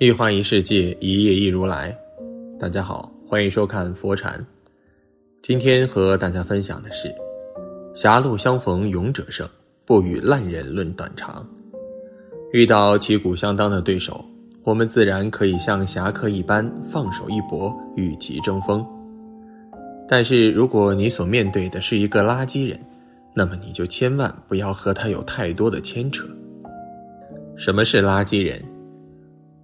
一花一世界，一叶一如来。大家好，欢迎收看佛禅。今天和大家分享的是：狭路相逢勇者胜，不与烂人论短长。遇到旗鼓相当的对手，我们自然可以像侠客一般放手一搏，与其争锋。但是，如果你所面对的是一个垃圾人，那么你就千万不要和他有太多的牵扯。什么是垃圾人？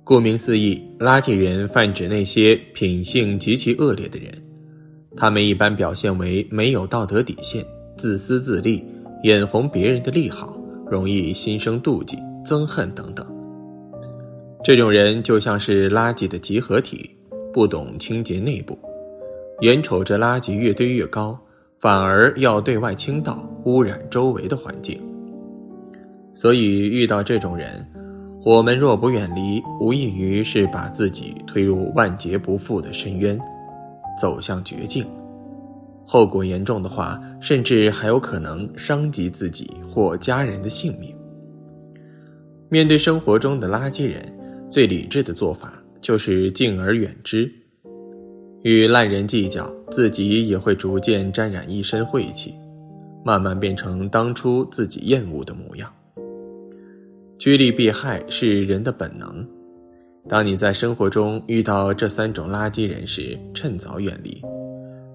顾名思义，垃圾人泛指那些品性极其恶劣的人，他们一般表现为没有道德底线、自私自利、眼红别人的利好、容易心生妒忌、憎恨等等。这种人就像是垃圾的集合体，不懂清洁内部，眼瞅着垃圾越堆越高，反而要对外倾倒，污染周围的环境。所以遇到这种人。我们若不远离，无异于是把自己推入万劫不复的深渊，走向绝境。后果严重的话，甚至还有可能伤及自己或家人的性命。面对生活中的垃圾人，最理智的做法就是敬而远之。与烂人计较，自己也会逐渐沾染一身晦气，慢慢变成当初自己厌恶的模样。趋利避害是人的本能。当你在生活中遇到这三种垃圾人时，趁早远离。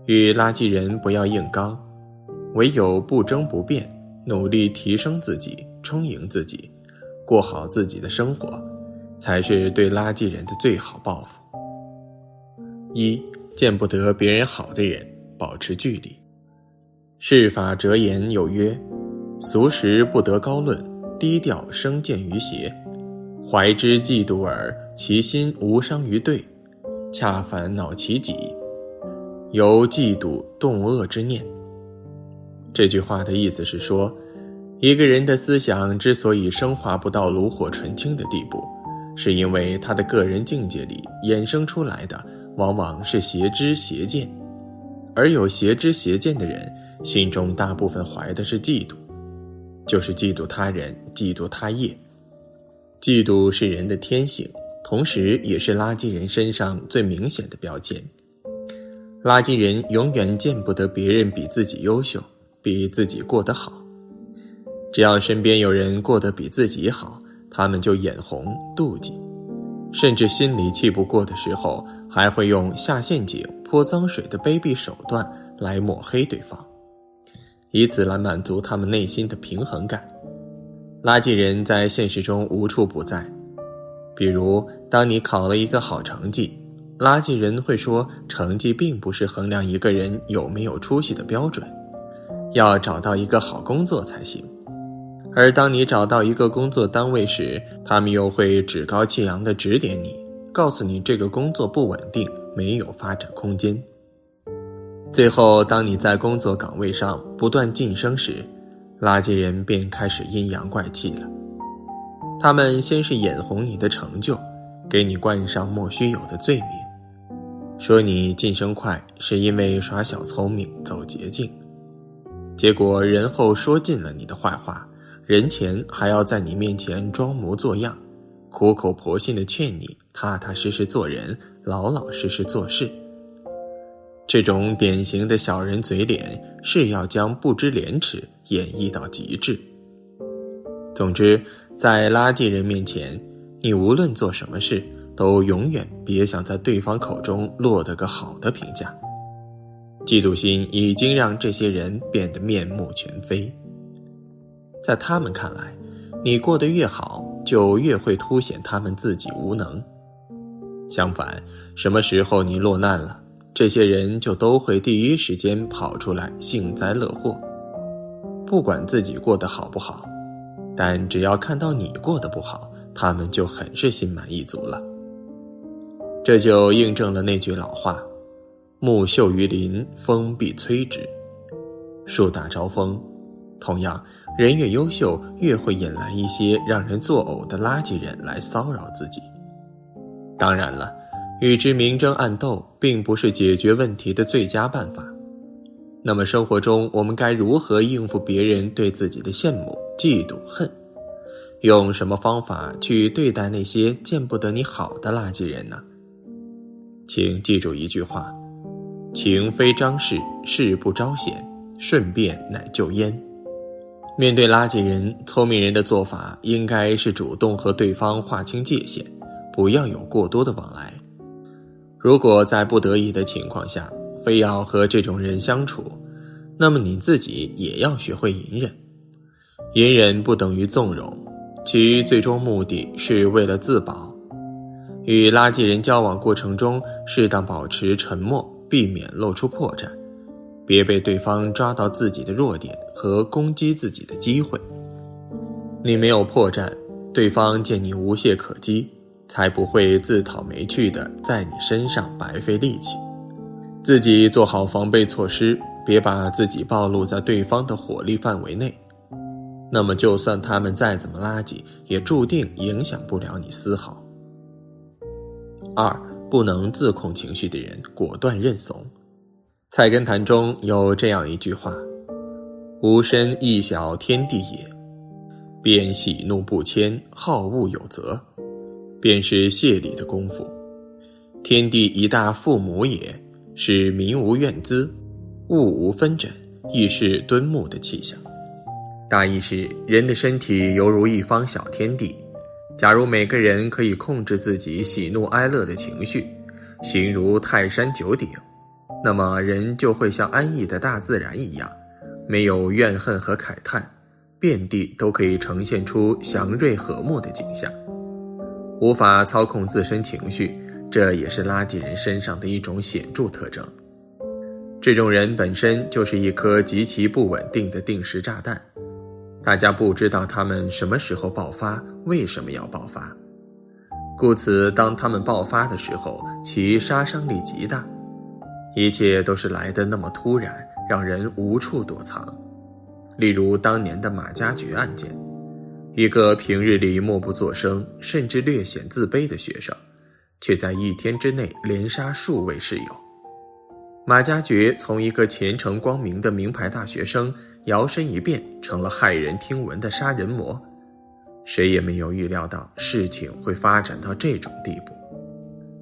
与垃圾人不要硬刚，唯有不争不辩，努力提升自己，充盈自己，过好自己的生活，才是对垃圾人的最好报复。一见不得别人好的人，保持距离。世法哲言有曰：俗时不得高论。低调生见于邪，怀之嫉妒耳，其心无伤于对，恰烦恼其己，由嫉妒动恶之念。这句话的意思是说，一个人的思想之所以升华不到炉火纯青的地步，是因为他的个人境界里衍生出来的往往是邪知邪见，而有邪知邪见的人，心中大部分怀的是嫉妒。就是嫉妒他人，嫉妒他业。嫉妒是人的天性，同时也是垃圾人身上最明显的标签。垃圾人永远见不得别人比自己优秀，比自己过得好。只要身边有人过得比自己好，他们就眼红、妒忌，甚至心里气不过的时候，还会用下陷阱、泼脏水的卑鄙手段来抹黑对方。以此来满足他们内心的平衡感。垃圾人在现实中无处不在，比如当你考了一个好成绩，垃圾人会说成绩并不是衡量一个人有没有出息的标准，要找到一个好工作才行。而当你找到一个工作单位时，他们又会趾高气扬地指点你，告诉你这个工作不稳定，没有发展空间。最后，当你在工作岗位上不断晋升时，垃圾人便开始阴阳怪气了。他们先是眼红你的成就，给你冠上莫须有的罪名，说你晋升快是因为耍小聪明、走捷径。结果人后说尽了你的坏话，人前还要在你面前装模作样，苦口婆心的劝你踏踏实实做人，老老实实做事。这种典型的小人嘴脸是要将不知廉耻演绎到极致。总之，在垃圾人面前，你无论做什么事，都永远别想在对方口中落得个好的评价。嫉妒心已经让这些人变得面目全非。在他们看来，你过得越好，就越会凸显他们自己无能。相反，什么时候你落难了？这些人就都会第一时间跑出来幸灾乐祸，不管自己过得好不好，但只要看到你过得不好，他们就很是心满意足了。这就印证了那句老话：“木秀于林，风必摧之；树大招风。”同样，人越优秀，越会引来一些让人作呕的垃圾人来骚扰自己。当然了。与之明争暗斗，并不是解决问题的最佳办法。那么，生活中我们该如何应付别人对自己的羡慕、嫉妒、恨？用什么方法去对待那些见不得你好的垃圾人呢？请记住一句话：情非张氏，事不招显，顺便乃就焉。面对垃圾人，聪明人的做法应该是主动和对方划清界限，不要有过多的往来。如果在不得已的情况下，非要和这种人相处，那么你自己也要学会隐忍。隐忍不等于纵容，其最终目的是为了自保。与垃圾人交往过程中，适当保持沉默，避免露出破绽。别被对方抓到自己的弱点和攻击自己的机会。你没有破绽，对方见你无懈可击，才不会自讨没趣的在你身上白费力气。自己做好防备措施，别把自己暴露在对方的火力范围内。那么，就算他们再怎么垃圾，也注定影响不了你丝毫。二，不能自控情绪的人，果断认怂。《菜根谭》中有这样一句话：“吾身亦小天地也，便喜怒不迁，好恶有则，便是谢礼的功夫。天地一大父母也，是民无怨滋，物无纷疹，亦是敦睦的气象。”大意是，人的身体犹如一方小天地，假如每个人可以控制自己喜怒哀乐的情绪，形如泰山九鼎。那么人就会像安逸的大自然一样，没有怨恨和慨叹，遍地都可以呈现出祥瑞和睦的景象。无法操控自身情绪，这也是垃圾人身上的一种显著特征。这种人本身就是一颗极其不稳定的定时炸弹，大家不知道他们什么时候爆发，为什么要爆发，故此当他们爆发的时候，其杀伤力极大。一切都是来得那么突然，让人无处躲藏。例如当年的马加爵案件，一个平日里默不作声，甚至略显自卑的学生，却在一天之内连杀数位室友。马加爵从一个前程光明的名牌大学生，摇身一变成了骇人听闻的杀人魔。谁也没有预料到事情会发展到这种地步。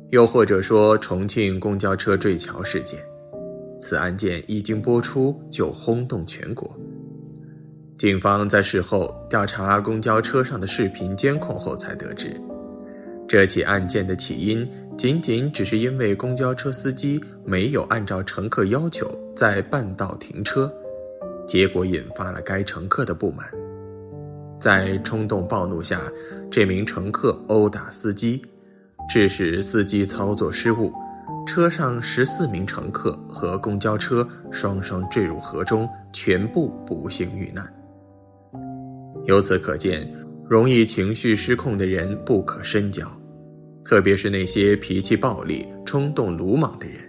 又或者说，重庆公交车坠桥事件，此案件一经播出就轰动全国。警方在事后调查公交车上的视频监控后，才得知，这起案件的起因仅仅只是因为公交车司机没有按照乘客要求在半道停车，结果引发了该乘客的不满，在冲动暴怒下，这名乘客殴打司机。致使司机操作失误，车上十四名乘客和公交车双双坠入河中，全部不幸遇难。由此可见，容易情绪失控的人不可深交，特别是那些脾气暴戾、冲动鲁莽的人，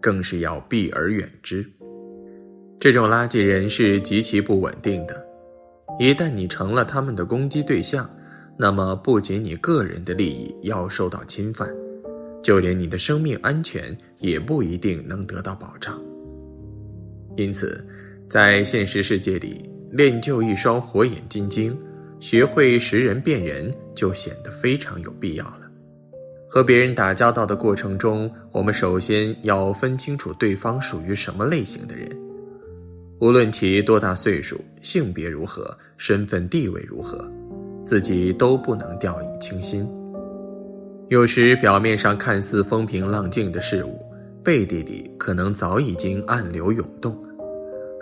更是要避而远之。这种垃圾人是极其不稳定的，一旦你成了他们的攻击对象。那么，不仅你个人的利益要受到侵犯，就连你的生命安全也不一定能得到保障。因此，在现实世界里，练就一双火眼金睛，学会识人辨人，就显得非常有必要了。和别人打交道的过程中，我们首先要分清楚对方属于什么类型的人，无论其多大岁数、性别如何、身份地位如何。自己都不能掉以轻心。有时表面上看似风平浪静的事物，背地里可能早已经暗流涌动。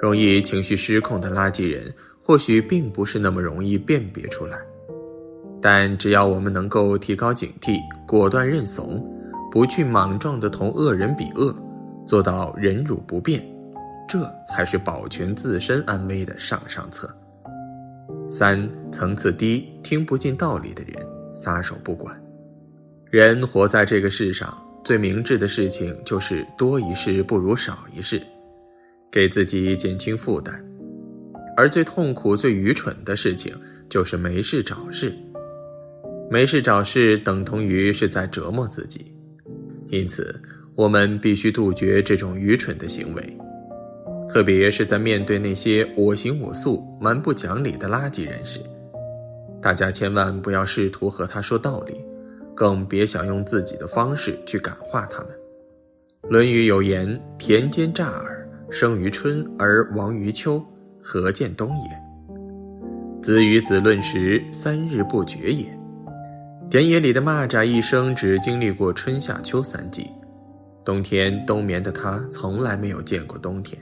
容易情绪失控的垃圾人，或许并不是那么容易辨别出来。但只要我们能够提高警惕，果断认怂，不去莽撞的同恶人比恶，做到忍辱不变，这才是保全自身安危的上上策。三层次低、听不进道理的人，撒手不管。人活在这个世上，最明智的事情就是多一事不如少一事，给自己减轻负担；而最痛苦、最愚蠢的事情就是没事找事。没事找事等同于是在折磨自己，因此我们必须杜绝这种愚蠢的行为。特别是在面对那些我行我素、蛮不讲理的垃圾人时，大家千万不要试图和他说道理，更别想用自己的方式去感化他们。《论语》有言：“田间乍耳，生于春而亡于秋，何见冬也？”子与子论时，三日不绝也。田野里的蚂蚱一生只经历过春夏秋三季，冬天冬眠的它从来没有见过冬天，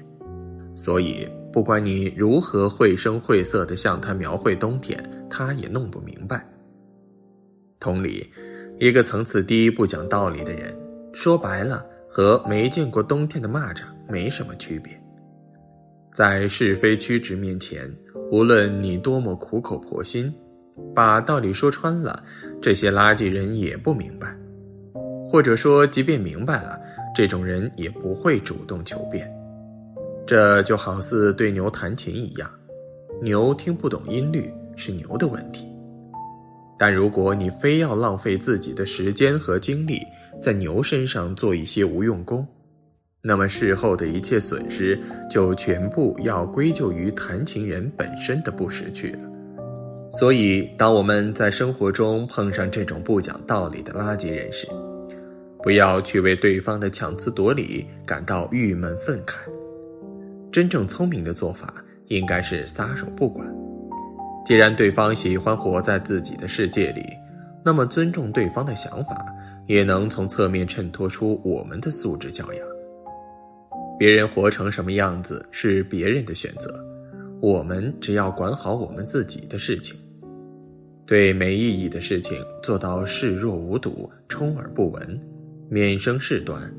所以不管你如何绘声绘色地向它描绘冬天，它也弄不明白。同理，一个层次低、不讲道理的人，说白了。和没见过冬天的蚂蚱没什么区别，在是非曲直面前，无论你多么苦口婆心，把道理说穿了，这些垃圾人也不明白，或者说，即便明白了，这种人也不会主动求变。这就好似对牛弹琴一样，牛听不懂音律是牛的问题，但如果你非要浪费自己的时间和精力，在牛身上做一些无用功，那么事后的一切损失就全部要归咎于弹琴人本身的不识趣了。所以，当我们在生活中碰上这种不讲道理的垃圾人时，不要去为对方的强词夺理感到郁闷愤慨。真正聪明的做法应该是撒手不管。既然对方喜欢活在自己的世界里，那么尊重对方的想法。也能从侧面衬托出我们的素质教养。别人活成什么样子是别人的选择，我们只要管好我们自己的事情，对没意义的事情做到视若无睹、充耳不闻、免生事端，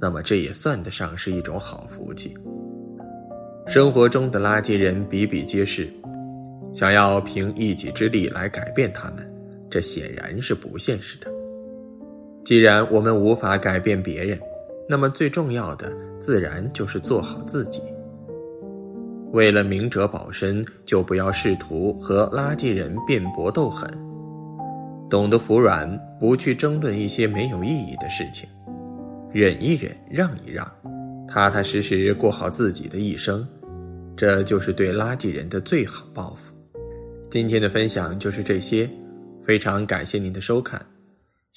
那么这也算得上是一种好福气。生活中的垃圾人比比皆是，想要凭一己之力来改变他们，这显然是不现实的。既然我们无法改变别人，那么最重要的自然就是做好自己。为了明哲保身，就不要试图和垃圾人辩驳斗狠，懂得服软，不去争论一些没有意义的事情，忍一忍，让一让，踏踏实实过好自己的一生，这就是对垃圾人的最好报复。今天的分享就是这些，非常感谢您的收看。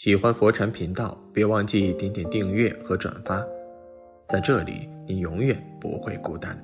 喜欢佛禅频道，别忘记点点订阅和转发，在这里你永远不会孤单。